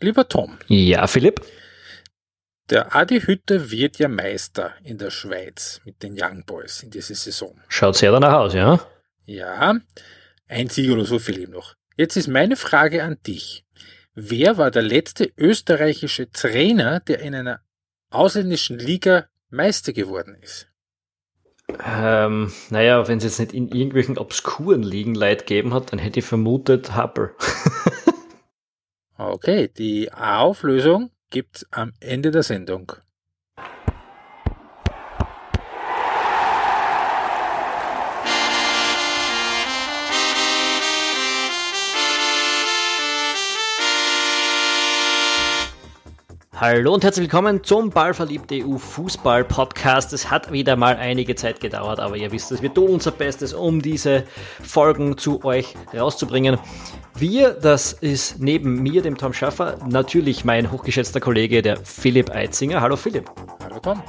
Lieber Tom. Ja, Philipp. Der Adi Hütte wird ja Meister in der Schweiz mit den Young Boys in dieser Saison. Schaut sehr danach aus, ja? Ja, ein Sieg oder so viel ihm noch. Jetzt ist meine Frage an dich. Wer war der letzte österreichische Trainer, der in einer ausländischen Liga Meister geworden ist? Ähm, naja, wenn es jetzt nicht in irgendwelchen obskuren Ligen Leid gegeben hat, dann hätte ich vermutet Happel. okay, die Auflösung gibt's am Ende der Sendung. Hallo und herzlich willkommen zum Ballverliebte EU Fußball Podcast. Es hat wieder mal einige Zeit gedauert, aber ihr wisst es, wir tun unser Bestes, um diese Folgen zu euch rauszubringen. Wir, das ist neben mir, dem Tom Schaffer, natürlich mein hochgeschätzter Kollege, der Philipp Eitzinger. Hallo Philipp. Hallo Tom.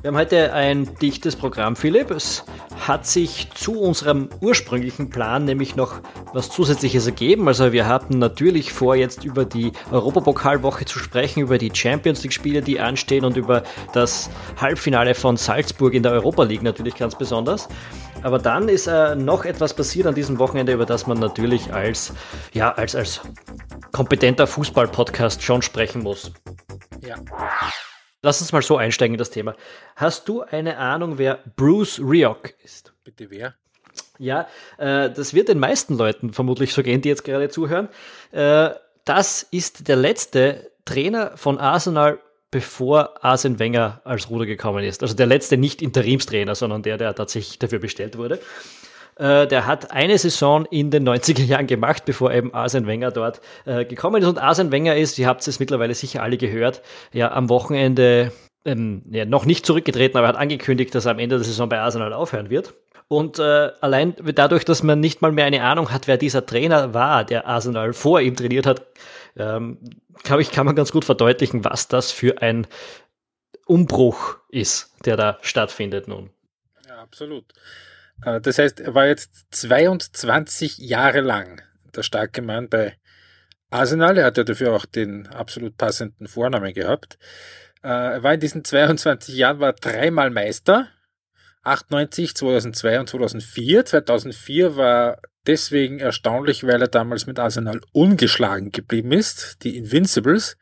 Wir haben heute ein dichtes Programm, Philipp. Es hat sich zu unserem ursprünglichen Plan nämlich noch was Zusätzliches ergeben. Also wir hatten natürlich vor, jetzt über die Europapokalwoche zu sprechen, über die Champions League-Spiele, die anstehen und über das Halbfinale von Salzburg in der Europa League natürlich ganz besonders. Aber dann ist äh, noch etwas passiert an diesem Wochenende, über das man natürlich als, ja, als, als kompetenter Fußball-Podcast schon sprechen muss. Ja. Lass uns mal so einsteigen in das Thema. Hast du eine Ahnung, wer Bruce Rioch ist? Bitte wer? Ja, äh, das wird den meisten Leuten vermutlich so gehen, die jetzt gerade zuhören. Äh, das ist der letzte Trainer von Arsenal, bevor Arsene Wenger als Ruder gekommen ist. Also der letzte nicht Interimstrainer, sondern der, der tatsächlich dafür bestellt wurde. Äh, der hat eine Saison in den 90er Jahren gemacht, bevor eben Arsene Wenger dort äh, gekommen ist. Und Arsene Wenger ist, ihr habt es mittlerweile sicher alle gehört, ja am Wochenende ähm, ja, noch nicht zurückgetreten, aber er hat angekündigt, dass er am Ende der Saison bei Arsenal aufhören wird. Und äh, allein dadurch, dass man nicht mal mehr eine Ahnung hat, wer dieser Trainer war, der Arsenal vor ihm trainiert hat, ähm, glaube ich, kann man ganz gut verdeutlichen, was das für ein Umbruch ist, der da stattfindet nun. Ja, absolut. Äh, das heißt, er war jetzt 22 Jahre lang der starke Mann bei Arsenal. Er hat ja dafür auch den absolut passenden Vornamen gehabt. Äh, er war in diesen 22 Jahren war dreimal Meister. 98, 2002 und 2004. 2004 war deswegen erstaunlich, weil er damals mit Arsenal ungeschlagen geblieben ist. Die Invincibles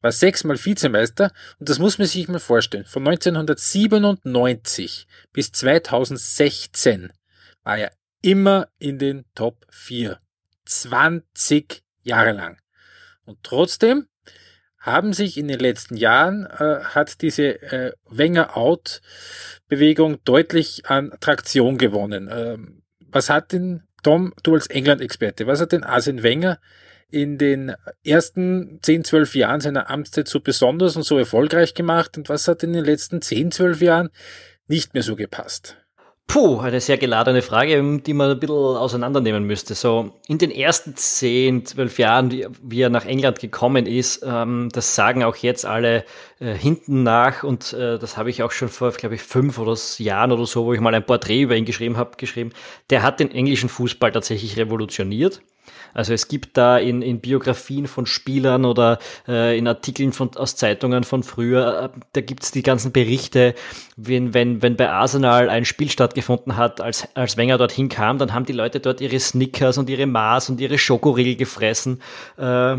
war sechsmal Vizemeister und das muss man sich mal vorstellen. Von 1997 bis 2016 war er immer in den Top 4. 20 Jahre lang. Und trotzdem haben sich in den letzten Jahren, äh, hat diese äh, Wenger-Out-Bewegung deutlich an Traktion gewonnen. Ähm, was hat denn, Tom, du als England-Experte, was hat denn Arsene Wenger in den ersten 10, 12 Jahren seiner Amtszeit so besonders und so erfolgreich gemacht und was hat in den letzten 10, 12 Jahren nicht mehr so gepasst? Puh, eine sehr geladene Frage, die man ein bisschen auseinandernehmen müsste. So, in den ersten 10, 12 Jahren, wie er nach England gekommen ist, ähm, das sagen auch jetzt alle äh, hinten nach und äh, das habe ich auch schon vor, glaube ich, fünf oder Jahren oder so, wo ich mal ein Porträt über ihn geschrieben habe, geschrieben. Der hat den englischen Fußball tatsächlich revolutioniert. Also es gibt da in, in Biografien von Spielern oder äh, in Artikeln von, aus Zeitungen von früher, äh, da gibt's die ganzen Berichte, wenn, wenn, wenn bei Arsenal ein Spiel stattgefunden hat, als, als Wenger dorthin kam, dann haben die Leute dort ihre Snickers und ihre Mars und ihre Schokoriegel gefressen. Äh,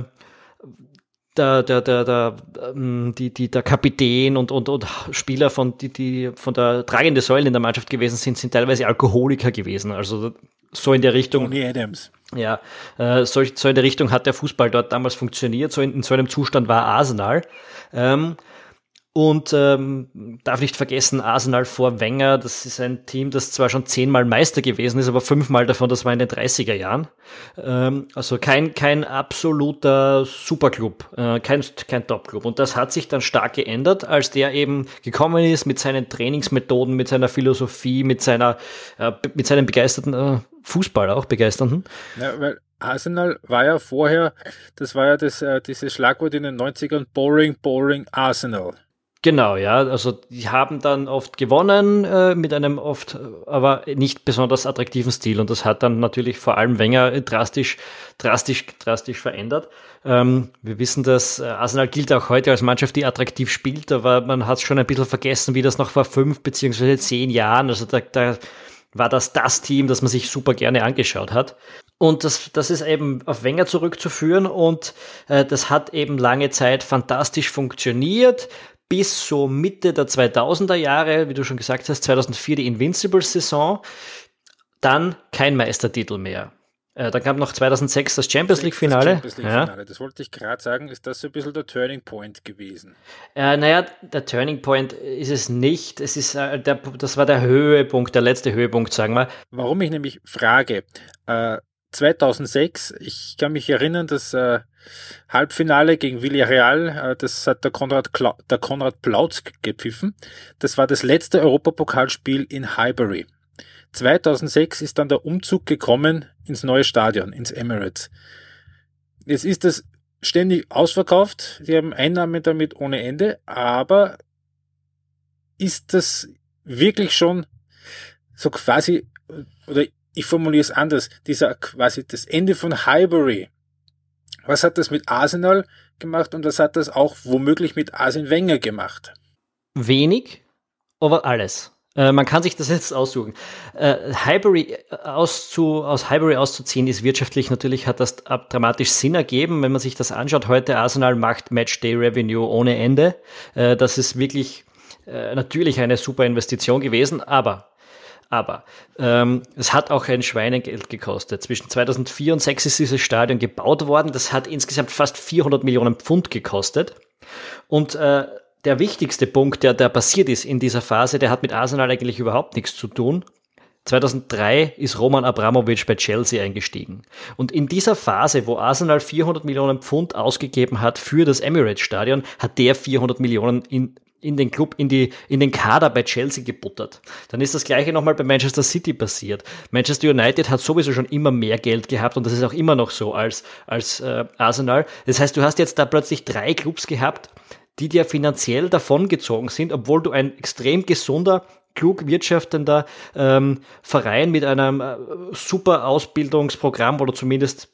der, der, der, der, die, die, der Kapitän und, und, und Spieler von, die, die von der tragende Säule in der Mannschaft gewesen sind, sind teilweise Alkoholiker gewesen. Also so in der Richtung. Tony Adams. Ja, äh, so, so in der Richtung hat der Fußball dort damals funktioniert. So in, in so einem Zustand war Arsenal. Ähm, und ähm, darf nicht vergessen, Arsenal vor Wenger, das ist ein Team, das zwar schon zehnmal Meister gewesen ist, aber fünfmal davon, das war in den 30er Jahren. Ähm, also kein, kein absoluter Superclub, äh, kein, kein Topclub. Und das hat sich dann stark geändert, als der eben gekommen ist mit seinen Trainingsmethoden, mit seiner Philosophie, mit seiner, äh, mit seinem begeisterten äh, Fußball auch begeisternden. Ja, weil Arsenal war ja vorher, das war ja das, äh, dieses Schlagwort in den 90ern, Boring, Boring, Arsenal. Genau, ja. Also die haben dann oft gewonnen äh, mit einem oft, aber nicht besonders attraktiven Stil. Und das hat dann natürlich vor allem Wenger drastisch, drastisch, drastisch verändert. Ähm, wir wissen, dass äh, Arsenal gilt auch heute als Mannschaft, die attraktiv spielt, aber man hat schon ein bisschen vergessen, wie das noch vor fünf beziehungsweise zehn Jahren, also da, da war das das Team, das man sich super gerne angeschaut hat. Und das, das ist eben auf Wenger zurückzuführen und äh, das hat eben lange Zeit fantastisch funktioniert bis so Mitte der 2000er Jahre, wie du schon gesagt hast, 2004 die Invincible-Saison, dann kein Meistertitel mehr. Äh, dann kam noch 2006 das Champions League-Finale. Champions League ja. Das wollte ich gerade sagen. Ist das so ein bisschen der Turning Point gewesen? Äh, naja, der Turning Point ist es nicht. Es ist, äh, der, das war der Höhepunkt, der letzte Höhepunkt, sagen wir. Warum ich nämlich frage, äh, 2006, ich kann mich erinnern, das äh, Halbfinale gegen Villarreal, äh, das hat der Konrad, Kla der Konrad Plautz gepfiffen. Das war das letzte Europapokalspiel in Highbury. 2006 ist dann der Umzug gekommen ins neue Stadion, ins Emirates. Jetzt ist das ständig ausverkauft, die haben Einnahmen damit ohne Ende, aber ist das wirklich schon so quasi, oder ich formuliere es anders, dieser quasi das Ende von Highbury. Was hat das mit Arsenal gemacht und was hat das auch womöglich mit Arsene Wenger gemacht? Wenig, aber alles. Äh, man kann sich das jetzt aussuchen. Äh, Highbury auszu, aus Highbury auszuziehen ist wirtschaftlich natürlich, hat das dramatisch Sinn ergeben, wenn man sich das anschaut. Heute Arsenal macht Matchday Revenue ohne Ende. Äh, das ist wirklich äh, natürlich eine super Investition gewesen, aber aber ähm, es hat auch ein Schweinegeld gekostet. Zwischen 2004 und 2006 ist dieses Stadion gebaut worden. Das hat insgesamt fast 400 Millionen Pfund gekostet. Und äh, der wichtigste Punkt, der, der passiert ist in dieser Phase, der hat mit Arsenal eigentlich überhaupt nichts zu tun. 2003 ist Roman Abramovic bei Chelsea eingestiegen. Und in dieser Phase, wo Arsenal 400 Millionen Pfund ausgegeben hat für das Emirates Stadion, hat der 400 Millionen in in den Club, in, die, in den Kader bei Chelsea gebuttert. Dann ist das gleiche nochmal bei Manchester City passiert. Manchester United hat sowieso schon immer mehr Geld gehabt und das ist auch immer noch so als, als äh, Arsenal. Das heißt, du hast jetzt da plötzlich drei Clubs gehabt, die dir finanziell davongezogen sind, obwohl du ein extrem gesunder, klug wirtschaftender ähm, Verein mit einem äh, super Ausbildungsprogramm oder zumindest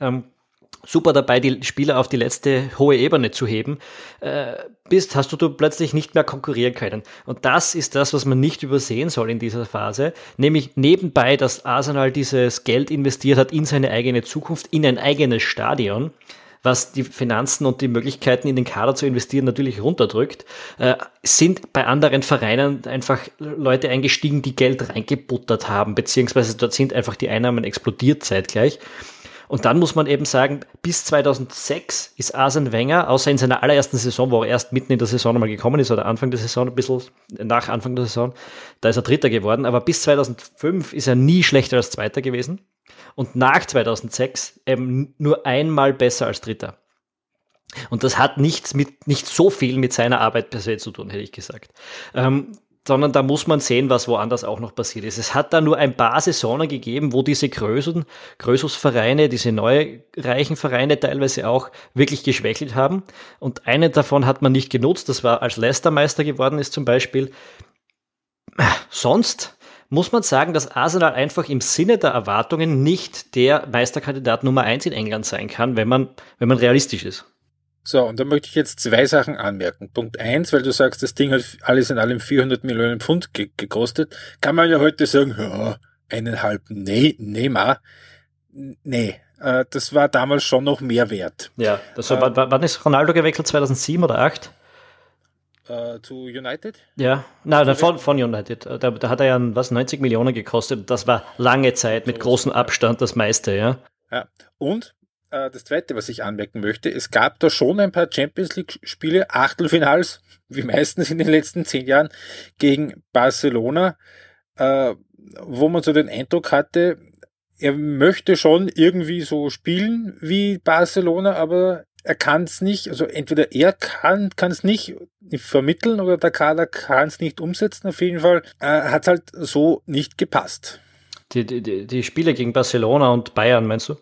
ähm, super dabei, die Spieler auf die letzte hohe Ebene zu heben, äh, bist, hast du, du plötzlich nicht mehr konkurrieren können. Und das ist das, was man nicht übersehen soll in dieser Phase, nämlich nebenbei, dass Arsenal dieses Geld investiert hat in seine eigene Zukunft, in ein eigenes Stadion, was die Finanzen und die Möglichkeiten in den Kader zu investieren natürlich runterdrückt, äh, sind bei anderen Vereinen einfach Leute eingestiegen, die Geld reingebuttert haben, beziehungsweise dort sind einfach die Einnahmen explodiert zeitgleich. Und dann muss man eben sagen, bis 2006 ist Arsene Wenger, außer in seiner allerersten Saison, wo er erst mitten in der Saison nochmal gekommen ist, oder Anfang der Saison, ein bisschen nach Anfang der Saison, da ist er Dritter geworden, aber bis 2005 ist er nie schlechter als Zweiter gewesen und nach 2006 eben nur einmal besser als Dritter. Und das hat nichts mit, nicht so viel mit seiner Arbeit per se zu tun, hätte ich gesagt. Ähm, sondern da muss man sehen, was woanders auch noch passiert ist. Es hat da nur ein paar Saisonen gegeben, wo diese Größen, Größusvereine, diese neue reichen Vereine teilweise auch wirklich geschwächelt haben. Und eine davon hat man nicht genutzt, das war als Leicester Meister geworden ist zum Beispiel. Sonst muss man sagen, dass Arsenal einfach im Sinne der Erwartungen nicht der Meisterkandidat Nummer eins in England sein kann, wenn man, wenn man realistisch ist. So, und da möchte ich jetzt zwei Sachen anmerken. Punkt eins, weil du sagst, das Ding hat alles in allem 400 Millionen Pfund ge gekostet, kann man ja heute sagen, ja, eineinhalb, nee, nee, ma. Nee, äh, das war damals schon noch mehr wert. Ja, das war, äh, wann ist Ronaldo gewechselt? 2007 oder 2008? Äh, zu United? Ja, nein, von, von United. Da, da, hat er ja was 90 Millionen gekostet. Das war lange Zeit mit großem Abstand das meiste, ja. Ja, und äh, das Zweite, was ich anmerken möchte, es gab da schon ein paar Champions League-Spiele, Achtelfinals, wie meistens in den letzten zehn Jahren, gegen Barcelona, äh, wo man so den Eindruck hatte, er möchte schon irgendwie so spielen wie Barcelona, aber er kann es nicht, also entweder er kann es nicht vermitteln oder der Kader kann es nicht umsetzen. Auf jeden Fall äh, hat halt so nicht gepasst. Die, die, die Spiele gegen Barcelona und Bayern, meinst du?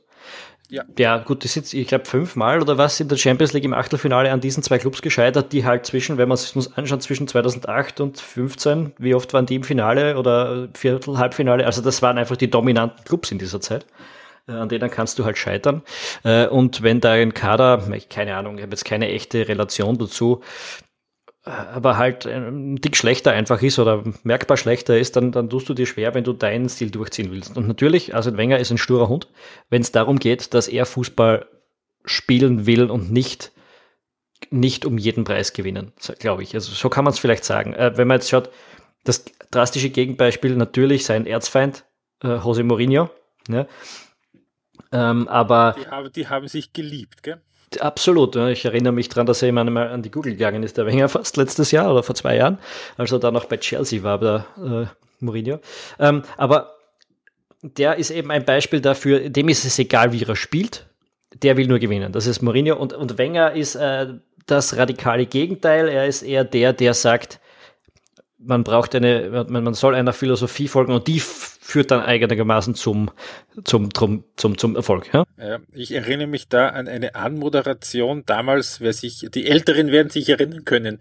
Ja. ja, gut, die sind, ich glaube, fünfmal oder was in der Champions League im Achtelfinale an diesen zwei Clubs gescheitert, die halt zwischen, wenn man es uns anschaut, zwischen 2008 und 15, wie oft waren die im Finale oder Viertel, Halbfinale? Also das waren einfach die dominanten Clubs in dieser Zeit. Äh, an denen kannst du halt scheitern. Äh, und wenn da ein Kader, keine Ahnung, ich habe jetzt keine echte Relation dazu, äh, aber halt ein Dick schlechter einfach ist oder merkbar schlechter ist, dann, dann tust du dir schwer, wenn du deinen Stil durchziehen willst. Und natürlich, also Wenger ist ein sturer Hund, wenn es darum geht, dass er Fußball spielen will und nicht, nicht um jeden Preis gewinnen, glaube ich. Also so kann man es vielleicht sagen. Äh, wenn man jetzt schaut, das drastische Gegenbeispiel natürlich sein Erzfeind, äh, Jose Mourinho. Ne? Ähm, aber die haben, die haben sich geliebt, gell? Absolut. Ich erinnere mich daran, dass er immer einmal an die Google gegangen ist, der Wenger fast letztes Jahr oder vor zwei Jahren, als er da noch bei Chelsea war, der äh, Mourinho. Ähm, aber der ist eben ein Beispiel dafür, dem ist es egal, wie er spielt, der will nur gewinnen. Das ist Mourinho. Und, und Wenger ist äh, das radikale Gegenteil. Er ist eher der, der sagt, man braucht eine, man soll einer Philosophie folgen und die führt dann einigermaßen zum, zum, zum, zum, zum Erfolg. Ja? ich erinnere mich da an eine Anmoderation damals, wer sich, die Älteren werden sich erinnern können,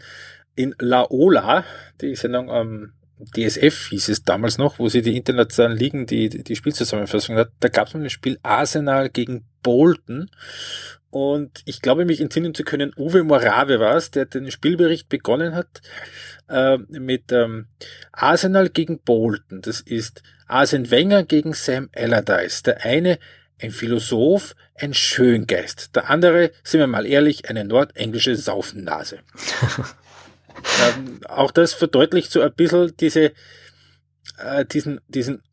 in Laola, die Sendung am DSF hieß es damals noch, wo sie die internationalen Ligen die, die Spielzusammenfassung hat. Da gab es ein Spiel Arsenal gegen Bolton und ich glaube, mich entsinnen zu können, Uwe Morave war es, der den Spielbericht begonnen hat äh, mit ähm, Arsenal gegen Bolton. Das ist Arsene Wenger gegen Sam Allardyce. Der eine ein Philosoph, ein Schöngeist. Der andere, sind wir mal ehrlich, eine nordenglische Saufennase. ähm, auch das verdeutlicht so ein bisschen diese, äh, diesen, diesen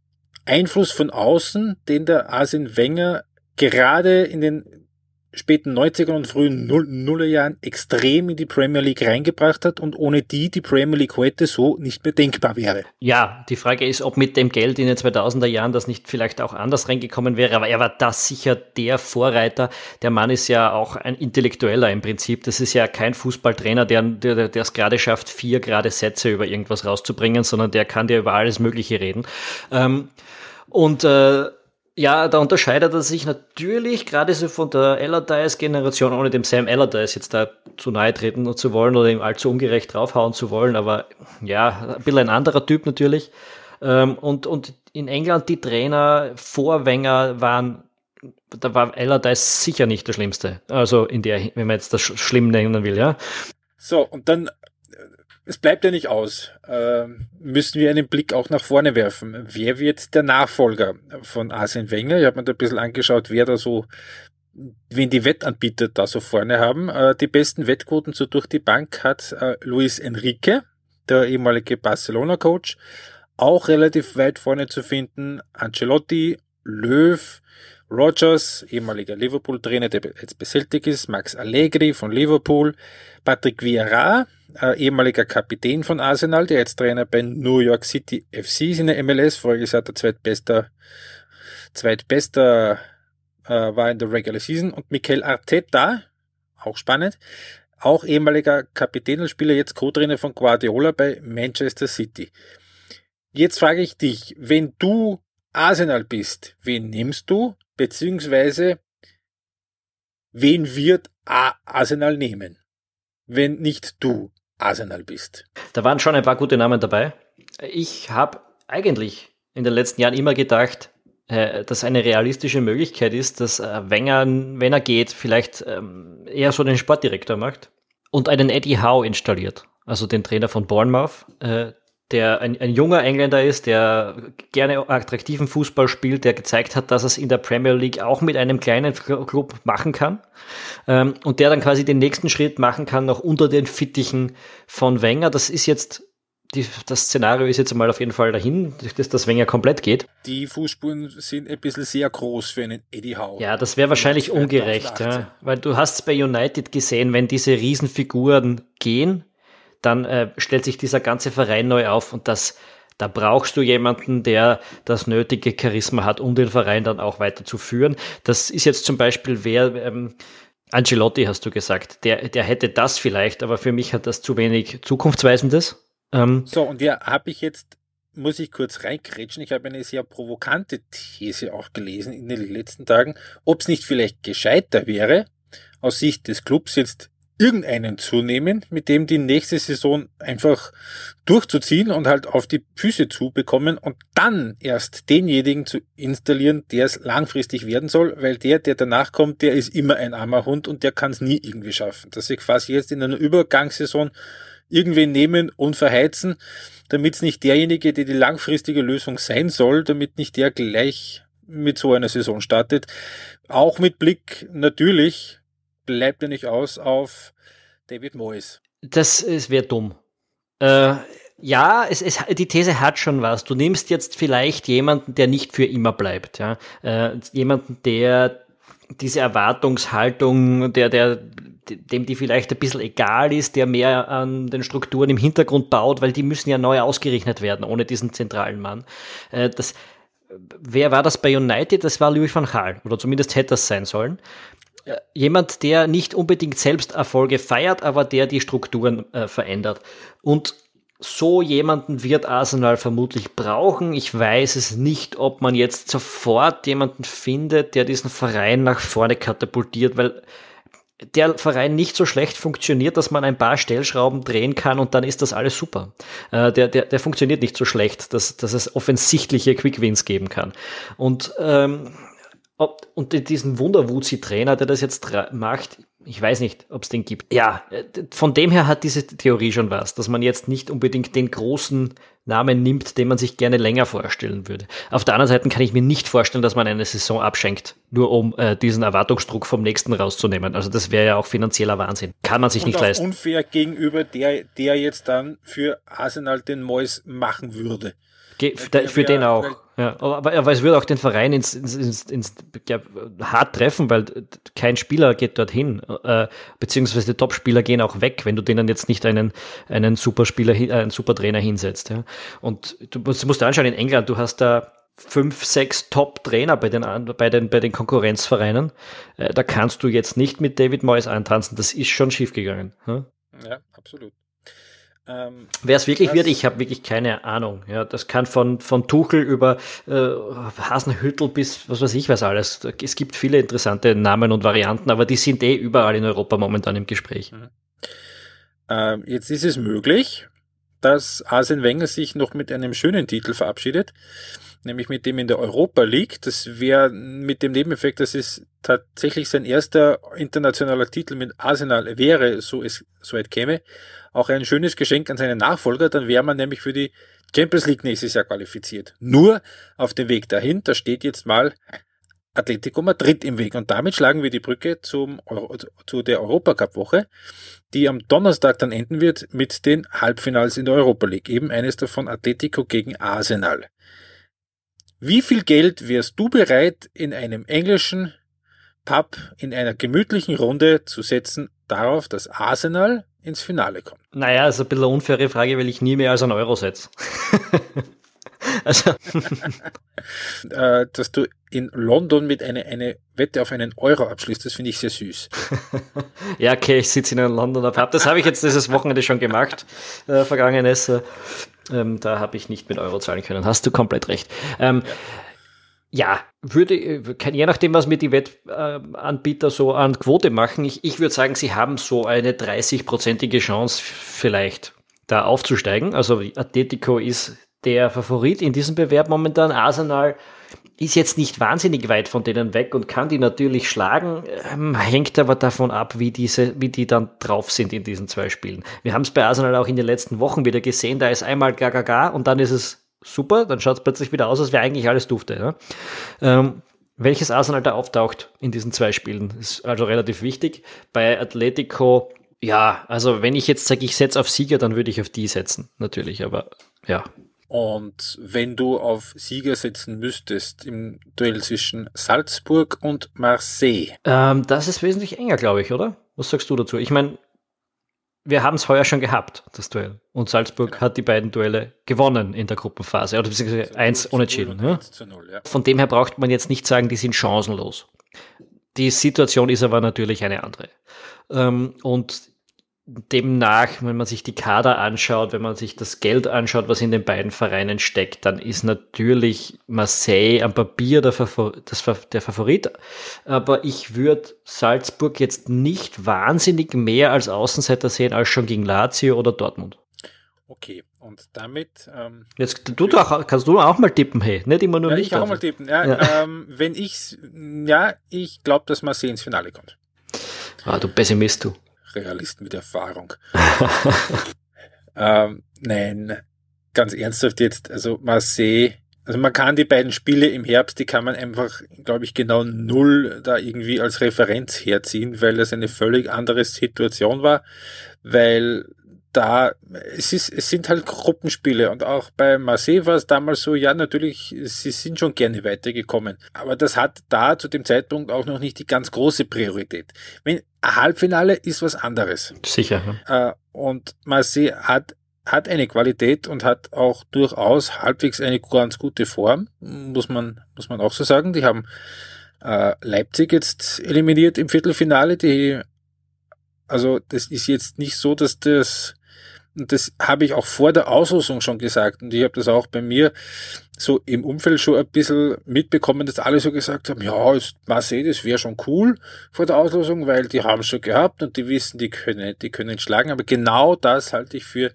Einfluss von außen, den der Arsene Wenger gerade in den späten 90er und frühen Nullerjahren extrem in die Premier League reingebracht hat und ohne die die Premier League heute so nicht mehr denkbar wäre. Ja, die Frage ist, ob mit dem Geld in den 2000er Jahren das nicht vielleicht auch anders reingekommen wäre, aber er war das sicher der Vorreiter. Der Mann ist ja auch ein Intellektueller im Prinzip. Das ist ja kein Fußballtrainer, der, es gerade schafft, vier gerade Sätze über irgendwas rauszubringen, sondern der kann dir über alles Mögliche reden. Ähm, und äh, ja, da unterscheidet er sich natürlich gerade so von der Allardyce-Generation, ohne dem Sam Allardyce jetzt da zu nahe treten zu wollen oder ihm allzu ungerecht draufhauen zu wollen, aber ja, ein bisschen ein anderer Typ natürlich. Ähm, und, und in England die Trainer vor Wenger waren, da war Allardyce sicher nicht der Schlimmste. Also in der, wenn man jetzt das schlimm nennen will, ja. So, und dann es bleibt ja nicht aus. Ähm, müssen wir einen Blick auch nach vorne werfen. Wer wird der Nachfolger von Arsene Wenger? Ich habe mir da ein bisschen angeschaut, wer da so, wen die Wettanbieter da so vorne haben. Äh, die besten Wettquoten so durch die Bank hat äh, Luis Enrique, der ehemalige Barcelona-Coach, auch relativ weit vorne zu finden. Ancelotti, Löw, Rogers, ehemaliger Liverpool-Trainer, der jetzt bei ist, Max Allegri von Liverpool, Patrick Vieira, äh, ehemaliger Kapitän von Arsenal, der jetzt Trainer bei New York City FC ist in der MLS, voriges Jahr der zweitbester, zweitbester äh, war in der Regular Season. Und Mikel Arteta, auch spannend, auch ehemaliger Kapitän und Spieler, jetzt Co-Trainer von Guardiola bei Manchester City. Jetzt frage ich dich, wenn du Arsenal bist, wen nimmst du, beziehungsweise wen wird Arsenal nehmen, wenn nicht du? Arsenal bist. Da waren schon ein paar gute Namen dabei. Ich habe eigentlich in den letzten Jahren immer gedacht, äh, dass eine realistische Möglichkeit ist, dass äh, Wenger, wenn er geht, vielleicht ähm, eher so den Sportdirektor macht und einen Eddie Howe installiert, also den Trainer von Bournemouth, äh, der ein, ein junger Engländer ist, der gerne attraktiven Fußball spielt, der gezeigt hat, dass es in der Premier League auch mit einem kleinen Club machen kann ähm, und der dann quasi den nächsten Schritt machen kann, noch unter den Fittichen von Wenger. Das ist jetzt die, das Szenario ist jetzt mal auf jeden Fall dahin, dass das Wenger komplett geht. Die Fußspuren sind ein bisschen sehr groß für einen Eddie Howe. Ja, das wäre wahrscheinlich ungerecht, ja, weil du hast bei United gesehen, wenn diese Riesenfiguren gehen, dann äh, stellt sich dieser ganze Verein neu auf und das, da brauchst du jemanden, der das nötige Charisma hat, um den Verein dann auch weiter zu führen. Das ist jetzt zum Beispiel wer, ähm, Ancelotti hast du gesagt, der, der hätte das vielleicht, aber für mich hat das zu wenig Zukunftsweisendes. Ähm, so, und ja, habe ich jetzt muss ich kurz reinkrätschen. Ich habe eine sehr provokante These auch gelesen in den letzten Tagen, ob es nicht vielleicht gescheiter wäre, aus Sicht des Clubs jetzt irgendeinen zu nehmen, mit dem die nächste Saison einfach durchzuziehen und halt auf die Füße zu bekommen und dann erst denjenigen zu installieren, der es langfristig werden soll, weil der, der danach kommt, der ist immer ein armer Hund und der kann es nie irgendwie schaffen. Dass sie quasi jetzt in einer Übergangssaison irgendwen nehmen und verheizen, damit es nicht derjenige, der die langfristige Lösung sein soll, damit nicht der gleich mit so einer Saison startet. Auch mit Blick natürlich bleibt er nicht aus auf David Moyes. Das wäre dumm. Äh, ja, es, es, die These hat schon was. Du nimmst jetzt vielleicht jemanden, der nicht für immer bleibt. Ja? Äh, jemanden, der diese Erwartungshaltung, der, der, dem die vielleicht ein bisschen egal ist, der mehr an den Strukturen im Hintergrund baut, weil die müssen ja neu ausgerechnet werden, ohne diesen zentralen Mann. Äh, das, wer war das bei United? Das war Louis van Gaal, oder zumindest hätte das sein sollen. Äh, jemand, der nicht unbedingt selbst Erfolge feiert, aber der die Strukturen äh, verändert. Und so jemanden wird Arsenal vermutlich brauchen. Ich weiß es nicht, ob man jetzt sofort jemanden findet, der diesen Verein nach vorne katapultiert, weil der Verein nicht so schlecht funktioniert, dass man ein paar Stellschrauben drehen kann und dann ist das alles super. Äh, der, der, der funktioniert nicht so schlecht, dass, dass es offensichtliche Quick-Wins geben kann. Und, ähm, und diesen Wunderwuzi-Trainer, der das jetzt macht, ich weiß nicht, ob es den gibt. Ja, äh, von dem her hat diese Theorie schon was, dass man jetzt nicht unbedingt den großen Namen nimmt, den man sich gerne länger vorstellen würde. Auf der anderen Seite kann ich mir nicht vorstellen, dass man eine Saison abschenkt, nur um äh, diesen Erwartungsdruck vom nächsten rauszunehmen. Also das wäre ja auch finanzieller Wahnsinn. Kann man sich Und nicht leisten. unfair gegenüber der, der jetzt dann für Arsenal den Mois machen würde. Ge für, für den auch. Ja, aber, aber es würde auch den Verein ins, ins, ins, ins ja, hart treffen, weil kein Spieler geht dorthin, äh, beziehungsweise die Top-Spieler gehen auch weg, wenn du denen jetzt nicht einen, einen Superspieler, äh, einen Supertrainer hinsetzt. Ja. Und du musst, musst dir anschauen, in England, du hast da fünf, sechs Top-Trainer bei den, bei den, bei den Konkurrenzvereinen. Äh, da kannst du jetzt nicht mit David Moyes antanzen. Das ist schon schiefgegangen. Ja, ja absolut. Ähm, Wer es wirklich wird, ich habe wirklich keine Ahnung. Ja, das kann von, von Tuchel über äh, Hasenhüttel bis was weiß ich was alles. Es gibt viele interessante Namen und Varianten, aber die sind eh überall in Europa momentan im Gespräch. Mhm. Ähm, jetzt ist es möglich, dass Arsene Wenger sich noch mit einem schönen Titel verabschiedet, nämlich mit dem in der Europa League. Das wäre mit dem Nebeneffekt, dass es tatsächlich sein erster internationaler Titel mit Arsenal wäre, so es so weit käme auch ein schönes Geschenk an seinen Nachfolger, dann wäre man nämlich für die Champions League nächstes Jahr qualifiziert. Nur auf dem Weg dahin, da steht jetzt mal Atletico Madrid im Weg. Und damit schlagen wir die Brücke zum Euro, zu der Europacup-Woche, die am Donnerstag dann enden wird mit den Halbfinals in der Europa League. Eben eines davon Atletico gegen Arsenal. Wie viel Geld wärst du bereit, in einem englischen Pub in einer gemütlichen Runde zu setzen darauf, dass Arsenal ins Finale kommt? Naja, ist ein bisschen eine unfaire Frage, weil ich nie mehr als einen Euro setze. also. Äh, dass du in London mit einer eine Wette auf einen Euro abschließt, das finde ich sehr süß. ja, okay, ich sitze in einem Londoner Pub. Das habe ich jetzt dieses Wochenende schon gemacht, äh, vergangenes. Äh, da habe ich nicht mit Euro zahlen können. Hast du komplett recht. Ähm, ja. Ja, würde, je nachdem, was mir die Wettanbieter so an Quote machen, ich, ich würde sagen, sie haben so eine 30-prozentige Chance vielleicht da aufzusteigen. Also Atletico ist der Favorit in diesem Bewerb momentan. Arsenal ist jetzt nicht wahnsinnig weit von denen weg und kann die natürlich schlagen, ähm, hängt aber davon ab, wie diese, wie die dann drauf sind in diesen zwei Spielen. Wir haben es bei Arsenal auch in den letzten Wochen wieder gesehen, da ist einmal Gaga und dann ist es super, dann schaut es plötzlich wieder aus, als wäre eigentlich alles dufte. Ja? Ähm, welches Arsenal da auftaucht in diesen zwei Spielen, ist also relativ wichtig. Bei Atletico, ja, also wenn ich jetzt sage, ich setze auf Sieger, dann würde ich auf die setzen, natürlich, aber ja. Und wenn du auf Sieger setzen müsstest im Duell zwischen Salzburg und Marseille? Ähm, das ist wesentlich enger, glaube ich, oder? Was sagst du dazu? Ich meine, wir haben es heuer schon gehabt, das Duell. Und Salzburg genau. hat die beiden Duelle gewonnen in der Gruppenphase, oder beziehungsweise eins unentschieden. Ja? 0, ja. Von dem her braucht man jetzt nicht sagen, die sind chancenlos. Die Situation ist aber natürlich eine andere. Ähm, und demnach, wenn man sich die Kader anschaut, wenn man sich das Geld anschaut, was in den beiden Vereinen steckt, dann ist natürlich Marseille am Papier der, Favor das, der Favorit. Aber ich würde Salzburg jetzt nicht wahnsinnig mehr als Außenseiter sehen als schon gegen Lazio oder Dortmund. Okay, und damit. Ähm, Jetzt du, auch, kannst du auch mal tippen, hey, nicht immer nur ja. Ich auch also. mal tippen. Ja, ja. Ähm, wenn ich's, ja, ich glaube, dass Marseille ins Finale kommt. Ah, du Pessimist, du. Realist mit Erfahrung. ähm, nein, ganz ernsthaft jetzt, also Marseille, also man kann die beiden Spiele im Herbst, die kann man einfach, glaube ich, genau null da irgendwie als Referenz herziehen, weil das eine völlig andere Situation war, weil da, es ist, es sind halt Gruppenspiele und auch bei Marseille war es damals so, ja, natürlich, sie sind schon gerne weitergekommen, aber das hat da zu dem Zeitpunkt auch noch nicht die ganz große Priorität. Wenn ein Halbfinale ist was anderes. Sicher. Äh, und Marseille hat hat eine Qualität und hat auch durchaus halbwegs eine ganz gute Form, muss man, muss man auch so sagen. Die haben äh, Leipzig jetzt eliminiert im Viertelfinale. Die, also das ist jetzt nicht so, dass das und das habe ich auch vor der Auslosung schon gesagt. Und ich habe das auch bei mir so im Umfeld schon ein bisschen mitbekommen, dass alle so gesagt haben, ja, ist Marseille, das wäre schon cool vor der Auslosung, weil die haben es schon gehabt und die wissen, die können, die können schlagen. Aber genau das halte ich für,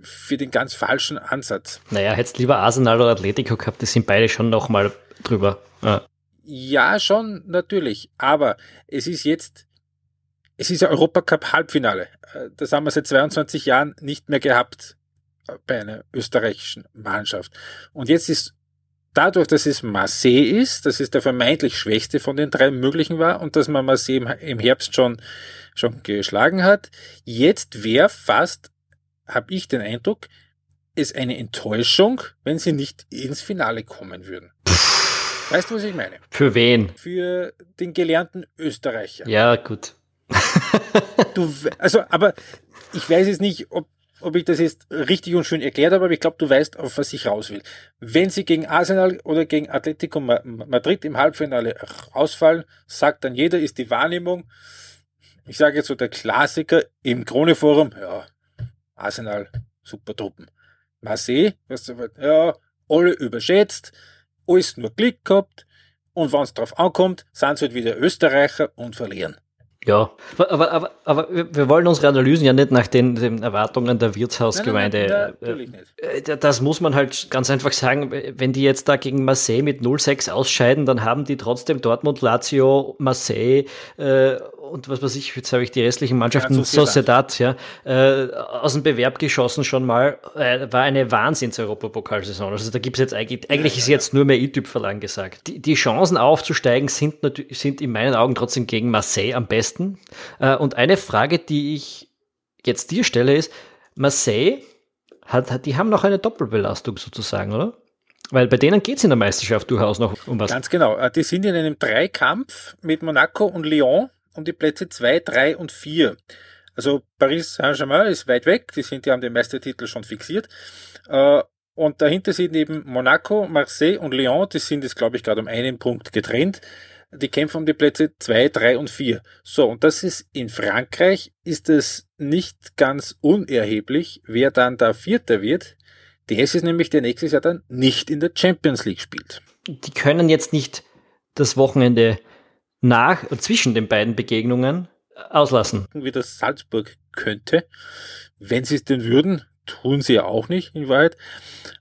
für den ganz falschen Ansatz. Naja, hättest lieber Arsenal oder Atletico gehabt, die sind beide schon nochmal drüber. Ja. ja, schon, natürlich. Aber es ist jetzt, es ist ja Europacup Halbfinale. Äh, das haben wir seit 22 Jahren nicht mehr gehabt äh, bei einer österreichischen Mannschaft. Und jetzt ist dadurch, dass es Marseille ist, dass es der vermeintlich schwächste von den drei möglichen war und dass man Marseille im Herbst schon, schon geschlagen hat, jetzt wäre fast, habe ich den Eindruck, es eine Enttäuschung, wenn sie nicht ins Finale kommen würden. Weißt du, was ich meine? Für wen? Für den gelernten Österreicher. Ja, gut du, also, aber ich weiß jetzt nicht, ob, ob ich das jetzt richtig und schön erklärt habe, aber ich glaube, du weißt, auf was ich raus will. Wenn sie gegen Arsenal oder gegen Atletico Madrid im Halbfinale ausfallen, sagt dann jeder, ist die Wahrnehmung, ich sage jetzt so der Klassiker im Krone-Forum, ja, Arsenal, super Truppen. Marseille, ja, alle überschätzt, alles nur Glück gehabt, und wenn es drauf ankommt, sind sie halt wieder Österreicher und verlieren. Ja, aber, aber, aber wir wollen unsere Analysen ja nicht nach den, den Erwartungen der Wirtshausgemeinde. Nein, nein, nein, natürlich nicht. Äh, das muss man halt ganz einfach sagen, wenn die jetzt da gegen Marseille mit 0-6 ausscheiden, dann haben die trotzdem Dortmund, Lazio, Marseille äh, und was weiß ich, jetzt habe ich die restlichen Mannschaften, ja, Sociedad, ja, äh, aus dem Bewerb geschossen schon mal, äh, war eine Wahnsinns-Europapokalsaison. Also da gibt es jetzt eigentlich, eigentlich ja, ist jetzt nur mehr E-Typ-Verlang gesagt. Die, die Chancen aufzusteigen sind, sind in meinen Augen trotzdem gegen Marseille am besten. Äh, und eine Frage, die ich jetzt dir stelle, ist, Marseille, hat, hat, die haben noch eine Doppelbelastung sozusagen, oder? Weil bei denen geht es in der Meisterschaft durchaus noch um was. Ganz genau. Äh, die sind in einem Dreikampf mit Monaco und Lyon um die Plätze 2, 3 und 4. Also Paris Saint-Germain ist weit weg, die sind ja an den Meistertitel schon fixiert. Äh, und dahinter sind eben Monaco, Marseille und Lyon, die sind jetzt, glaube ich, gerade um einen Punkt getrennt. Die kämpfen um die Plätze 2, 3 und 4. So, und das ist in Frankreich, ist es nicht ganz unerheblich, wer dann da Vierter wird. Der ist es nämlich, der nächstes Jahr dann nicht in der Champions League spielt. Die können jetzt nicht das Wochenende nach und zwischen den beiden Begegnungen auslassen. Wie das Salzburg könnte, wenn sie es denn würden, tun sie ja auch nicht in Wahrheit.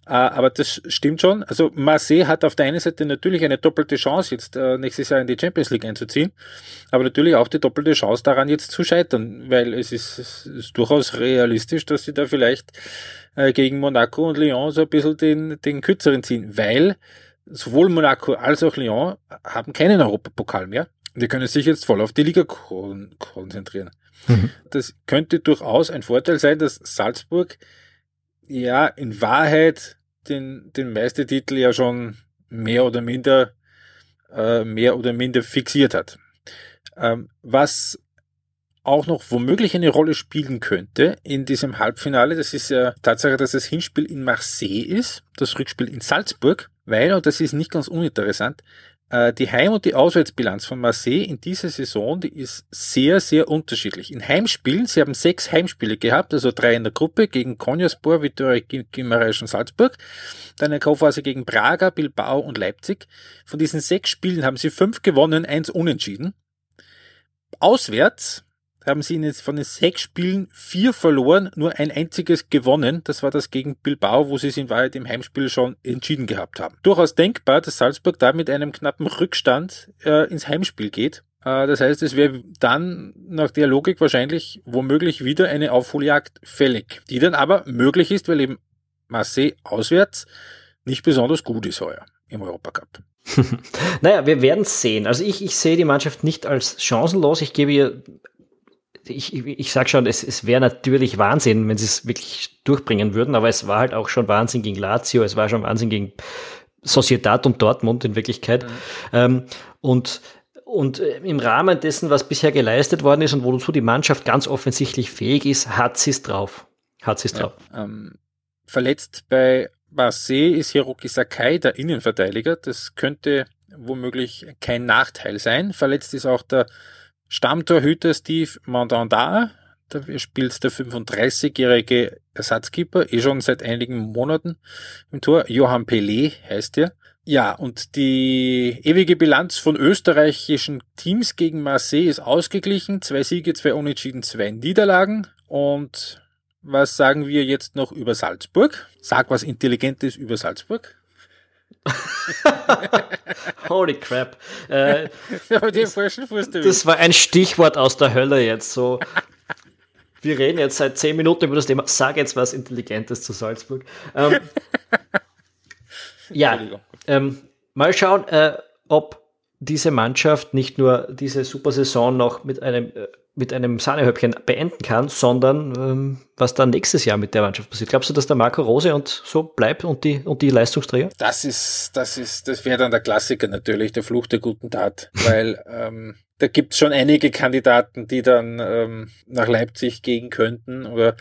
Äh, aber das stimmt schon. Also Marseille hat auf der einen Seite natürlich eine doppelte Chance, jetzt äh, nächstes Jahr in die Champions League einzuziehen, aber natürlich auch die doppelte Chance daran jetzt zu scheitern, weil es ist, es ist durchaus realistisch, dass sie da vielleicht äh, gegen Monaco und Lyon so ein bisschen den, den kürzeren ziehen, weil sowohl Monaco als auch Lyon haben keinen Europapokal mehr. Die können sich jetzt voll auf die Liga kon konzentrieren. Mhm. Das könnte durchaus ein Vorteil sein, dass Salzburg ja in Wahrheit den, den Meistertitel ja schon mehr oder minder, äh, mehr oder minder fixiert hat. Ähm, was auch noch womöglich eine Rolle spielen könnte in diesem Halbfinale, das ist ja Tatsache, dass das Hinspiel in Marseille ist, das Rückspiel in Salzburg weil, und das ist nicht ganz uninteressant, Äh, die Heim- und die Auswärtsbilanz von Marseille in dieser Saison, die ist sehr, sehr unterschiedlich. In Heimspielen, sie haben sechs Heimspiele gehabt, also drei in der Gruppe gegen Konyaspor, Vitoria Gimaresch und Salzburg. Dann eine Kaufphase gegen Braga, Bilbao und Leipzig. Von diesen sechs Spielen haben sie fünf gewonnen, eins unentschieden. Auswärts haben sie jetzt von den sechs Spielen vier verloren, nur ein einziges gewonnen. Das war das gegen Bilbao, wo sie es in Wahrheit im Heimspiel schon entschieden gehabt haben. Durchaus denkbar, dass Salzburg da mit einem knappen Rückstand äh, ins Heimspiel geht. Äh, das heißt, es wäre dann nach der Logik wahrscheinlich womöglich wieder eine Aufholjagd fällig, die dann aber möglich ist, weil eben Marseille auswärts nicht besonders gut ist heuer im Europacup. naja, wir werden es sehen. Also ich, ich sehe die Mannschaft nicht als chancenlos. Ich gebe ihr ich, ich sag schon, es, es wäre natürlich Wahnsinn, wenn sie es wirklich durchbringen würden, aber es war halt auch schon Wahnsinn gegen Lazio, es war schon Wahnsinn gegen Sociedad und Dortmund in Wirklichkeit. Mhm. Ähm, und und äh, im Rahmen dessen, was bisher geleistet worden ist und wozu die Mannschaft ganz offensichtlich fähig ist, hat sie es drauf. Hat sie es drauf. Ja, ähm, verletzt bei Marseille ist Hiroki Sakai, der Innenverteidiger. Das könnte womöglich kein Nachteil sein. Verletzt ist auch der Stammtorhüter Steve Mandanda, da spielt der 35-jährige Ersatzkeeper, eh schon seit einigen Monaten im Tor. Johann Pelé heißt er. Ja, und die ewige Bilanz von österreichischen Teams gegen Marseille ist ausgeglichen. Zwei Siege, zwei Unentschieden, zwei Niederlagen. Und was sagen wir jetzt noch über Salzburg? Sag was Intelligentes über Salzburg. Holy crap. Äh, das, das war ein Stichwort aus der Hölle jetzt. So, wir reden jetzt seit zehn Minuten über das Thema. Sag jetzt was Intelligentes zu Salzburg. Ähm, ja, ähm, mal schauen, äh, ob diese Mannschaft nicht nur diese super Saison noch mit einem äh, mit einem Sahnehäubchen beenden kann, sondern ähm, was dann nächstes Jahr mit der Mannschaft passiert. Glaubst du, dass der Marco Rose und so bleibt und die und die Leistungsträger? Das ist, das ist, das wäre dann der Klassiker natürlich, der Fluch der guten Tat, weil ähm, da gibt's schon einige Kandidaten, die dann ähm, nach Leipzig gehen könnten oder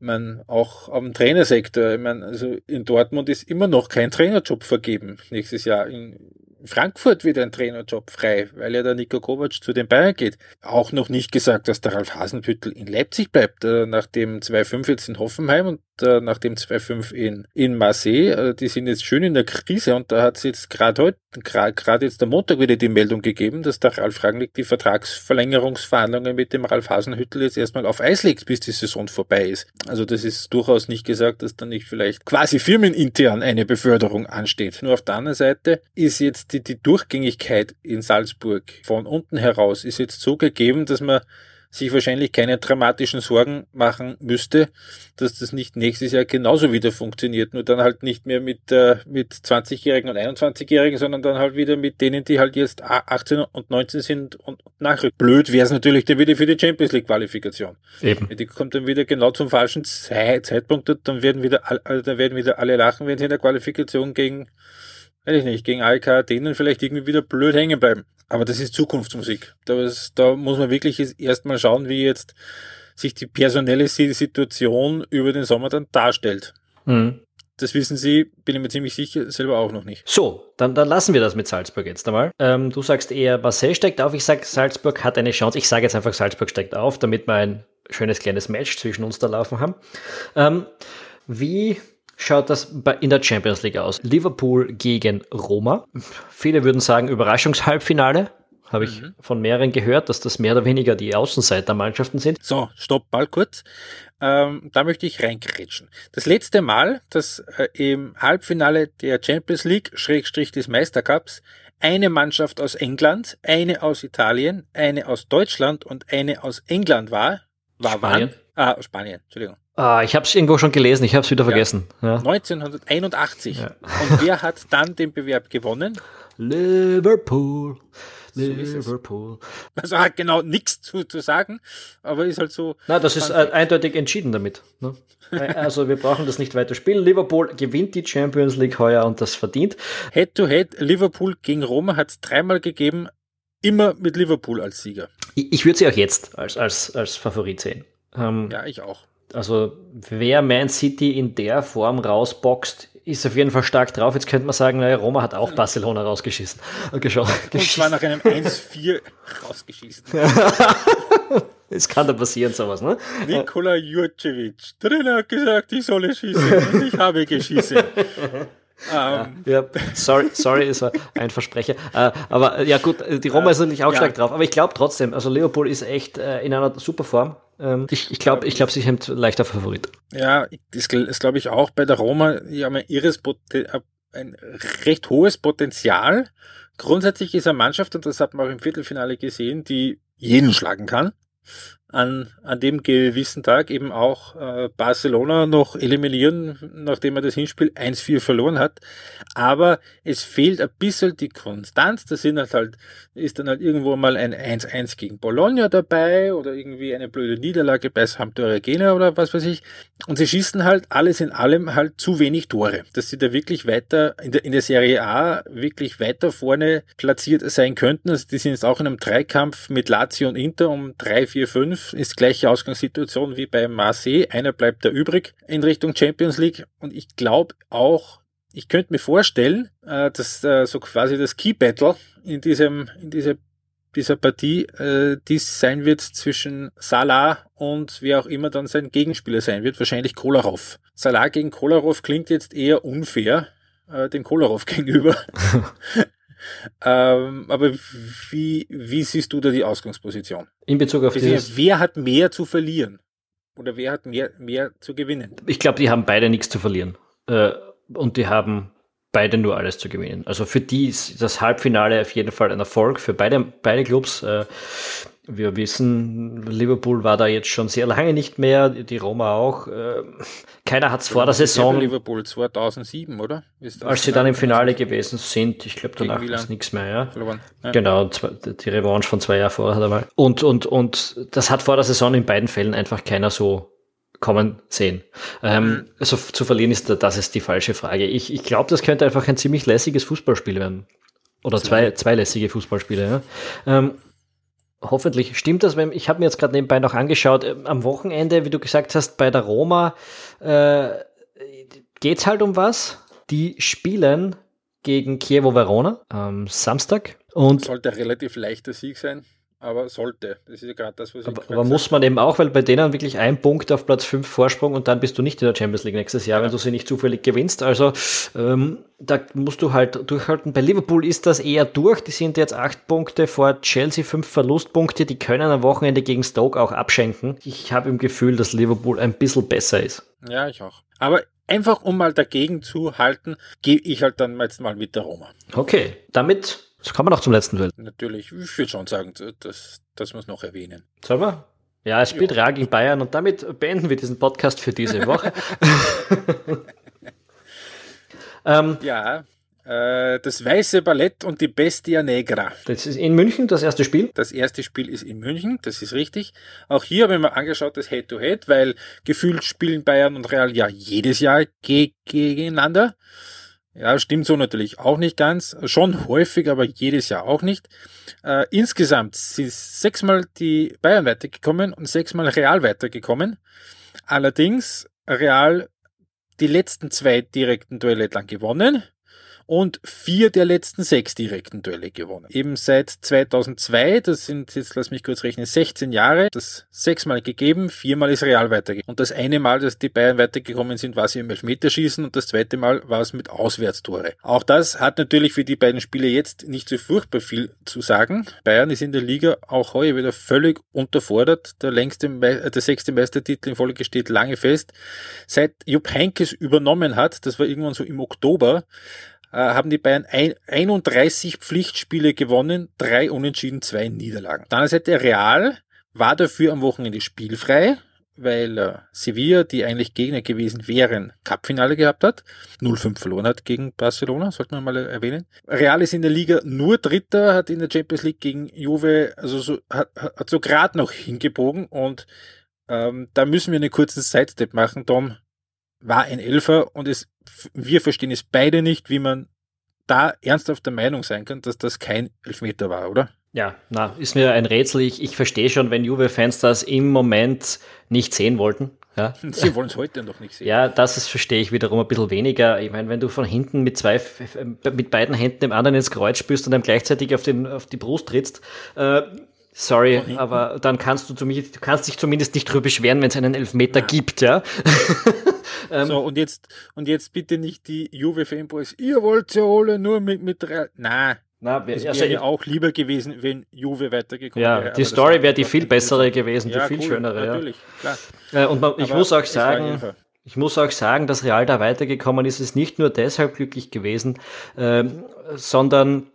man auch am Trainersektor. Ich meine, also in Dortmund ist immer noch kein Trainerjob vergeben nächstes Jahr. In, Frankfurt wieder ein Trainerjob frei, weil ja der Nico Kovac zu den Bayern geht. Auch noch nicht gesagt, dass der Ralf Hasenbüttel in Leipzig bleibt, äh, nach dem 2-5 jetzt in Hoffenheim und äh, nach dem 2-5 in, in Marseille. Äh, die sind jetzt schön in der Krise und da hat es jetzt gerade heute, gerade jetzt der Montag wieder die Meldung gegeben, dass der Ralf Rangnick die Vertragsverlängerungsverhandlungen mit dem Ralf Hasenhüttel jetzt erstmal auf Eis legt, bis die Saison vorbei ist. Also das ist durchaus nicht gesagt, dass da nicht vielleicht quasi firmenintern eine Beförderung ansteht. Nur auf der anderen Seite ist jetzt die, die Durchgängigkeit in Salzburg von unten heraus ist jetzt so gegeben, dass man sich wahrscheinlich keine dramatischen Sorgen machen müsste, dass das nicht nächstes Jahr genauso wieder funktioniert. Nur dann halt nicht mehr mit, äh, mit 20-Jährigen und 21-Jährigen, sondern dann halt wieder mit denen, die halt jetzt 18 und 19 sind und nachrücken. Blöd wäre es natürlich dann wieder für die Champions League Qualifikation. Eben. Die kommt dann wieder genau zum falschen Zeitpunkt, dann werden wieder, also dann werden wieder alle lachen, wenn sie in der Qualifikation gegen weiß ich nicht, gegen ALK Athen vielleicht irgendwie wieder blöd hängen bleiben. Aber das ist Zukunftsmusik. Das, da muss man wirklich erstmal schauen, wie jetzt sich die personelle Situation über den Sommer dann darstellt. Mhm. Das wissen Sie, bin ich mir ziemlich sicher, selber auch noch nicht. So, dann, dann lassen wir das mit Salzburg jetzt einmal. Ähm, du sagst eher, Marseille steigt auf. Ich sage, Salzburg hat eine Chance. Ich sage jetzt einfach, Salzburg steigt auf, damit wir ein schönes kleines Match zwischen uns da laufen haben. Ähm, wie schaut das in der Champions League aus? Liverpool gegen Roma. Viele würden sagen Überraschungshalbfinale. Habe ich mhm. von mehreren gehört, dass das mehr oder weniger die Außenseitermannschaften sind. So, stopp mal kurz. Ähm, da möchte ich reinkretschen. Das letzte Mal, dass äh, im Halbfinale der Champions League, Schrägstrich des Meistercups, eine Mannschaft aus England, eine aus Italien, eine aus Deutschland und eine aus England war, war Spanien. Wann? Ah, Spanien, Entschuldigung. Ah, ich habe es irgendwo schon gelesen, ich habe es wieder vergessen. Ja. 1981. Ja. Und wer hat dann den Bewerb gewonnen? Liverpool. Liverpool. Also hat genau nichts zu, zu sagen, aber ist halt so. Na, das ist äh, eindeutig entschieden damit. Ne? also wir brauchen das nicht weiter spielen. Liverpool gewinnt die Champions League heuer und das verdient. Head to Head, Liverpool gegen Roma hat es dreimal gegeben, immer mit Liverpool als Sieger. Ich, ich würde sie auch jetzt als, als, als Favorit sehen. Ähm, ja, ich auch. Also wer Man City in der Form rausboxt, ist auf jeden Fall stark drauf. Jetzt könnte man sagen, naja, Roma hat auch Barcelona rausgeschissen. Und zwar nach einem 1-4 rausgeschissen. Es kann da passieren, sowas, ne? Nikola Jurcevic. Trainer hat gesagt, ich solle schießen und ich habe geschissen. Um. Ja, sorry, sorry, ist ein Versprecher. Uh, aber ja gut, die Roma ist natürlich auch ja. stark drauf. Aber ich glaube trotzdem, also Leopold ist echt uh, in einer super Form. Um, ich ich glaube, ich glaub, sie sind leichter Favorit. Ja, das, das glaube ich auch bei der Roma. Die haben ein, irres ein recht hohes Potenzial. Grundsätzlich ist eine Mannschaft, und das hat man auch im Viertelfinale gesehen, die jeden schlagen kann an, an dem gewissen Tag eben auch äh, Barcelona noch eliminieren, nachdem er das Hinspiel 1-4 verloren hat. Aber es fehlt ein bisschen die Konstanz. Da sind halt halt, ist dann halt irgendwo mal ein 1-1 gegen Bologna dabei oder irgendwie eine blöde Niederlage bei Sampdoria oder was weiß ich. Und sie schießen halt alles in allem halt zu wenig Tore, dass sie da wirklich weiter in der, in der Serie A wirklich weiter vorne platziert sein könnten. Also die sind jetzt auch in einem Dreikampf mit Lazio und Inter um 3, 4, 5 ist gleiche Ausgangssituation wie bei Marseille. Einer bleibt da übrig in Richtung Champions League. Und ich glaube auch, ich könnte mir vorstellen, äh, dass äh, so quasi das Key Battle in diesem, in dieser, dieser Partie, äh, dies sein wird zwischen Salah und wer auch immer dann sein Gegenspieler sein wird, wahrscheinlich Kolarov. Salah gegen Kolarov klingt jetzt eher unfair, dem Kolarov gegenüber. Ähm, aber wie, wie siehst du da die Ausgangsposition? In Bezug auf dieses... Wer hat mehr zu verlieren? Oder wer hat mehr, mehr zu gewinnen? Ich glaube, die haben beide nichts zu verlieren. Äh, und die haben beide nur alles zu gewinnen. Also für die ist das Halbfinale auf jeden Fall ein Erfolg. Für beide, beide Clubs. Äh, wir wissen, Liverpool war da jetzt schon sehr lange nicht mehr, die Roma auch. Äh, keiner hat es vor der Saison. Liverpool 2007, oder? als sie dann im Finale gewesen sind, ich glaube danach ist nichts mehr, ja. ja. Genau, die Revanche von zwei Jahren vorher einmal. Und, und, und das hat vor der Saison in beiden Fällen einfach keiner so kommen sehen. Ähm, also zu verlieren ist das ist die falsche Frage. Ich, ich glaube, das könnte einfach ein ziemlich lässiges Fußballspiel werden. Oder zwei, zwei lässige Fußballspiele. Ja. Ähm, hoffentlich stimmt das. Ich habe mir jetzt gerade nebenbei noch angeschaut, äh, am Wochenende, wie du gesagt hast, bei der Roma äh, geht es halt um was. Die spielen gegen Chievo Verona am Samstag. Und Sollte ein relativ leichter Sieg sein aber sollte. Das ist ja gerade das, was ich Aber, aber muss man eben auch, weil bei denen wirklich ein Punkt auf Platz 5 Vorsprung und dann bist du nicht in der Champions League nächstes Jahr, ja. wenn du sie nicht zufällig gewinnst. Also ähm, da musst du halt durchhalten. Bei Liverpool ist das eher durch. Die sind jetzt acht Punkte vor Chelsea, fünf Verlustpunkte. Die können am Wochenende gegen Stoke auch abschenken. Ich habe im Gefühl, dass Liverpool ein bisschen besser ist. Ja, ich auch. Aber einfach um mal dagegen zu halten, gehe ich halt dann jetzt mal mit der Roma. Okay, damit das kann man auch zum letzten Duell. Natürlich, ich würde schon sagen, das, das muss noch erwähnen. Sollen wir? Ja, es spielt ja. gegen Bayern und damit beenden wir diesen Podcast für diese Woche. ähm, ja, äh, das Weiße Ballett und die Bestia Negra. Das ist in München das erste Spiel? Das erste Spiel ist in München, das ist richtig. Auch hier habe ich mir angeschaut, das Head-to-Head, -Head, weil gefühlt spielen Bayern und Real ja jedes Jahr gegeneinander. Ja, stimmt so natürlich auch nicht ganz. Schon häufig, aber jedes Jahr auch nicht. Äh, insgesamt sind sechsmal die Bayern weitergekommen und sechsmal Real weitergekommen. Allerdings Real die letzten zwei direkten Duelle dann gewonnen und vier der letzten sechs direkten Duelle gewonnen. Eben seit 2002, das sind jetzt, lass mich kurz rechnen, 16 Jahre, das sechsmal gegeben, viermal ist Real weitergekommen. Und das eine Mal, dass die Bayern weitergekommen sind, war sie im Elfmeterschießen und das zweite Mal war es mit Auswärtstore. Auch das hat natürlich für die beiden Spiele jetzt nicht so furchtbar viel zu sagen. Bayern ist in der Liga auch heuer wieder völlig unterfordert. Der längste, äh, der sechste Meistertitel in Folge steht lange fest. Seit Jupp Heynckes übernommen hat, das war irgendwann so im Oktober, haben die Bayern ein, 31 Pflichtspiele gewonnen, drei Unentschieden, zwei Niederlagen. Dann Seite Real war dafür am Wochenende spielfrei, weil äh, Sevilla, die eigentlich Gegner gewesen wären, Cupfinale gehabt hat, 0-5 verloren hat gegen Barcelona, sollte man mal erwähnen. Real ist in der Liga nur Dritter, hat in der Champions League gegen Juve, also so, hat, hat so gerade noch hingebogen und ähm, da müssen wir einen kurzen Sidestep machen, Tom war ein Elfer und es, wir verstehen es beide nicht, wie man da ernsthaft der Meinung sein kann, dass das kein Elfmeter war, oder? Ja, na, ist mir ein Rätsel. Ich, ich verstehe schon, wenn Juve-Fans das im Moment nicht sehen wollten. Ja. Sie wollen es heute noch nicht sehen. Ja, das ist, verstehe ich wiederum ein bisschen weniger. Ich meine, wenn du von hinten mit zwei, mit beiden Händen dem anderen ins Kreuz spürst und dann gleichzeitig auf, den, auf die Brust trittst, äh, sorry, aber dann kannst du zumindest, du kannst dich zumindest nicht drüber beschweren, wenn es einen Elfmeter ja. gibt, ja. ähm, so, und jetzt, und jetzt bitte nicht die Juve-Fanboys, ihr wollt ja alle nur mit, mit drei. Nein, na, es wäre ja auch lieber gewesen, wenn Juve weitergekommen ja, wäre. Ja, die Story wäre die viel bessere gewesen, ja, die viel cool, schönere. Natürlich, ja. klar. Äh, und man, ich muss auch sagen, ich muss auch sagen, dass Real da weitergekommen ist, ist nicht nur deshalb glücklich gewesen, äh, sondern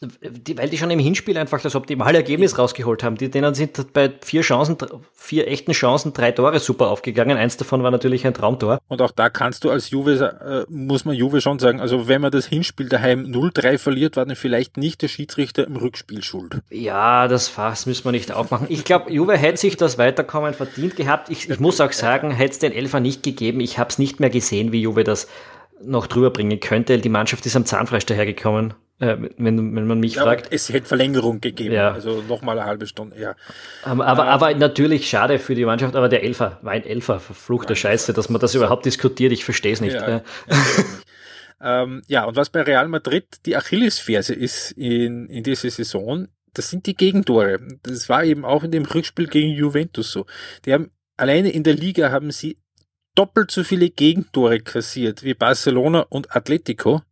weil die schon im Hinspiel einfach das optimale Ergebnis rausgeholt haben. Die, denen sind bei vier Chancen, vier echten Chancen, drei Tore super aufgegangen. Eins davon war natürlich ein Traumtor. Und auch da kannst du als Juve, äh, muss man Juve schon sagen, also wenn man das Hinspiel daheim 0-3 verliert, war dann vielleicht nicht der Schiedsrichter im Rückspiel schuld. Ja, das Fass müssen wir nicht aufmachen. Ich glaube, Juve hätte sich das Weiterkommen verdient gehabt. Ich, ich muss auch sagen, hätte es den Elfer nicht gegeben, ich habe es nicht mehr gesehen, wie Juve das noch drüber bringen könnte. Die Mannschaft ist am Zahnfleisch dahergekommen. Äh, wenn, wenn man mich ja, fragt. Es hätte Verlängerung gegeben, ja. also nochmal eine halbe Stunde, ja. Aber, aber, aber, natürlich schade für die Mannschaft, aber der Elfer, war ein Elfer, verfluchte ja, Scheiße, dass man das überhaupt diskutiert, ich verstehe es nicht. Ja, ähm, ja, und was bei Real Madrid die Achillesferse ist in, in dieser Saison, das sind die Gegentore. Das war eben auch in dem Rückspiel gegen Juventus so. Die haben, alleine in der Liga haben sie doppelt so viele Gegentore kassiert wie Barcelona und Atletico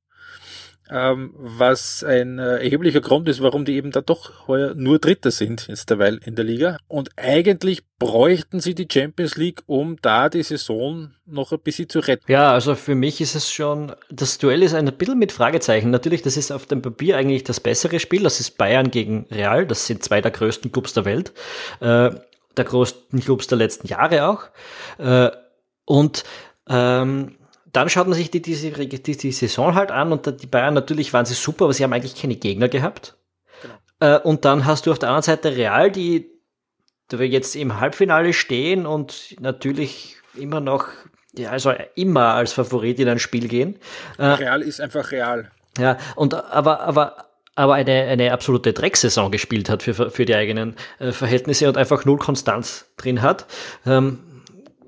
ähm, was ein äh, erheblicher Grund ist, warum die eben da doch heuer nur Dritter sind, jetzt derweil in der Liga. Und eigentlich bräuchten sie die Champions League, um da die Saison noch ein bisschen zu retten. Ja, also für mich ist es schon, das Duell ist ein bisschen mit Fragezeichen. Natürlich, das ist auf dem Papier eigentlich das bessere Spiel. Das ist Bayern gegen Real. Das sind zwei der größten Clubs der Welt. Äh, der größten Clubs der letzten Jahre auch. Äh, und ähm, dann schaut man sich die, diese, die, die Saison halt an und die Bayern natürlich waren sie super, aber sie haben eigentlich keine Gegner gehabt. Genau. Äh, und dann hast du auf der anderen Seite Real, die, die wir jetzt im Halbfinale stehen und natürlich immer noch, ja, also immer als Favorit in ein Spiel gehen. Äh, real ist einfach real. Ja, und aber, aber aber eine, eine absolute Drecksaison gespielt hat für, für die eigenen äh, Verhältnisse und einfach null Konstanz drin hat. Ähm,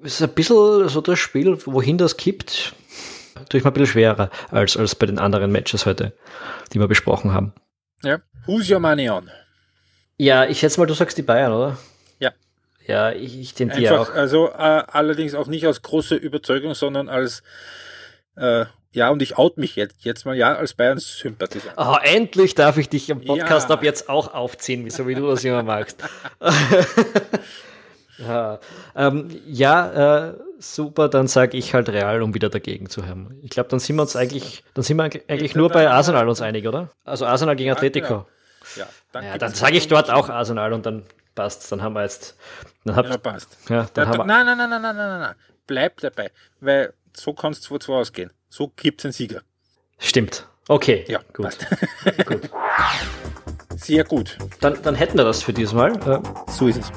ist ein bisschen so das Spiel, wohin das kippt, tue ich mal ein bisschen schwerer als, als bei den anderen Matches heute, die wir besprochen haben. Ja. Who's your money on? Ja, ich schätze mal, du sagst die Bayern, oder? Ja. Ja, ich, ich tendiere auch. Also äh, allerdings auch nicht aus großer Überzeugung, sondern als äh, ja, und ich out mich jetzt, jetzt mal ja als Bayern-Sympathisant. Oh, endlich darf ich dich im Podcast ja. ab jetzt auch aufziehen, so wie du das immer magst. Ja, ähm, ja äh, super, dann sage ich halt Real, um wieder dagegen zu haben. Ich glaube, dann sind wir uns eigentlich, dann sind wir eigentlich nur bei Arsenal uns einig, oder? Also Arsenal gegen Atletico. Ja, dann, ja, dann sage ich dort auch Arsenal und dann passt. Dann haben wir jetzt. Dann habt, ja, passt. Ja, dann da, haben wir, nein, nein, nein, nein, nein, nein, nein. Bleib dabei, weil so kann es 2-2 ausgehen. So gibt es einen Sieger. Stimmt. Okay. Ja, gut. gut. Sehr gut. Dann, dann hätten wir das für diesmal. So ist es.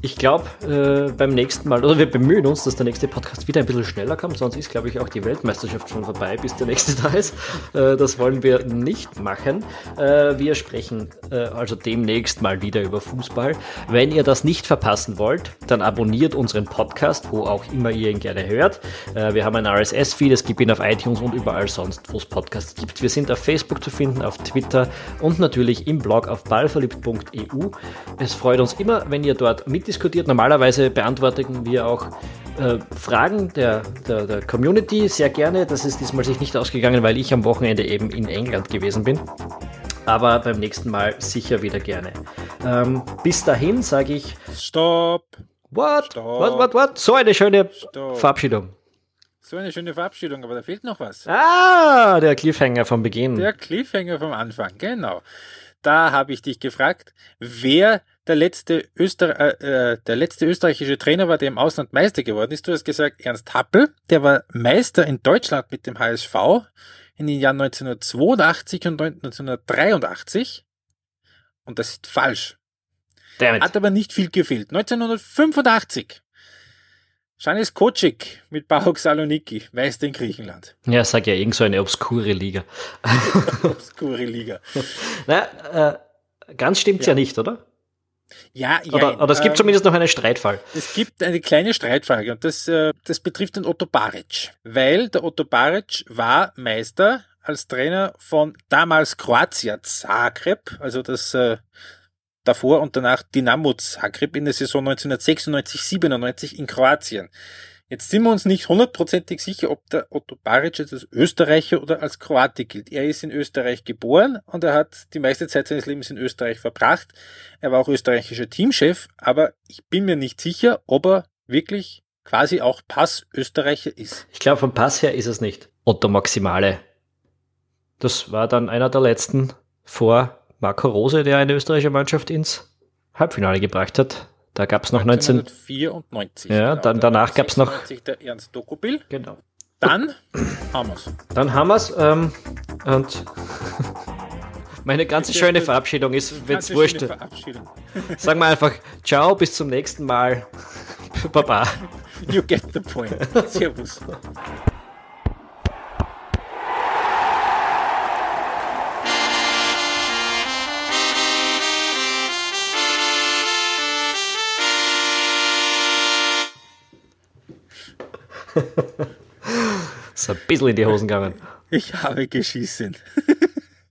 Ich glaube, äh, beim nächsten Mal, oder wir bemühen uns, dass der nächste Podcast wieder ein bisschen schneller kommt, sonst ist, glaube ich, auch die Weltmeisterschaft schon vorbei, bis der nächste da ist. Äh, das wollen wir nicht machen. Äh, wir sprechen äh, also demnächst mal wieder über Fußball. Wenn ihr das nicht verpassen wollt, dann abonniert unseren Podcast, wo auch immer ihr ihn gerne hört. Äh, wir haben einen RSS-Feed, es gibt ihn auf iTunes und überall sonst, wo es Podcasts gibt. Wir sind auf Facebook zu finden, auf Twitter und natürlich im Blog auf ballverliebt.eu. Es freut uns immer, wenn ihr dort mit diskutiert. Normalerweise beantworten wir auch äh, Fragen der, der, der, Community sehr gerne. Das ist diesmal sich nicht ausgegangen, weil ich am Wochenende eben in England gewesen bin. Aber beim nächsten Mal sicher wieder gerne. Ähm, bis dahin sage ich Stopp. What? Stopp. What, what, what? So eine schöne Stopp. Verabschiedung. So eine schöne Verabschiedung, aber da fehlt noch was. Ah, der Cliffhanger vom Beginn. Der Cliffhanger vom Anfang, genau. Da habe ich dich gefragt, wer der letzte, Öster äh, äh, der letzte österreichische Trainer war, der im Ausland Meister geworden ist. Du hast gesagt, Ernst Happel, der war Meister in Deutschland mit dem HSV in den Jahren 1982 und 1983. Und das ist falsch. Damit. Hat aber nicht viel gefehlt. 1985. Janis Kocic mit Bauk Saloniki, Meister in Griechenland. Ja, sag ja, irgend so eine obskure Liga. obskure Liga. Na, äh, ganz stimmt's ja. ja nicht, oder? Ja, ja. Oder, oder es gibt ähm, zumindest noch einen Streitfall. Es gibt eine kleine Streitfrage und das, äh, das betrifft den Otto Baric, weil der Otto Baric war Meister als Trainer von damals Kroatia Zagreb, also das äh, davor und danach Dinamo Zagreb in der Saison 1996-97 in Kroatien. Jetzt sind wir uns nicht hundertprozentig sicher, ob der Otto Baric jetzt als Österreicher oder als Kroate gilt. Er ist in Österreich geboren und er hat die meiste Zeit seines Lebens in Österreich verbracht. Er war auch österreichischer Teamchef, aber ich bin mir nicht sicher, ob er wirklich quasi auch Pass-Österreicher ist. Ich glaube, vom Pass her ist es nicht. Otto Maximale. Das war dann einer der letzten vor Marco Rose, der eine österreichische Mannschaft ins Halbfinale gebracht hat. Da gab es noch 19. 1994. Ja, genau. dann, Da danach gab es noch. 96 Der Ernst Dokopil. Genau. Dann haben wir's. Dann haben wir's. Ähm, und meine ganze Bitte, schöne. Verabschiedung ist, wenn's Ganz wurscht. Sagen wir einfach Ciao, bis zum nächsten Mal. Baba. You get the point. Servus. Ist ein bisschen in die Hosen gegangen. Ich habe geschissen.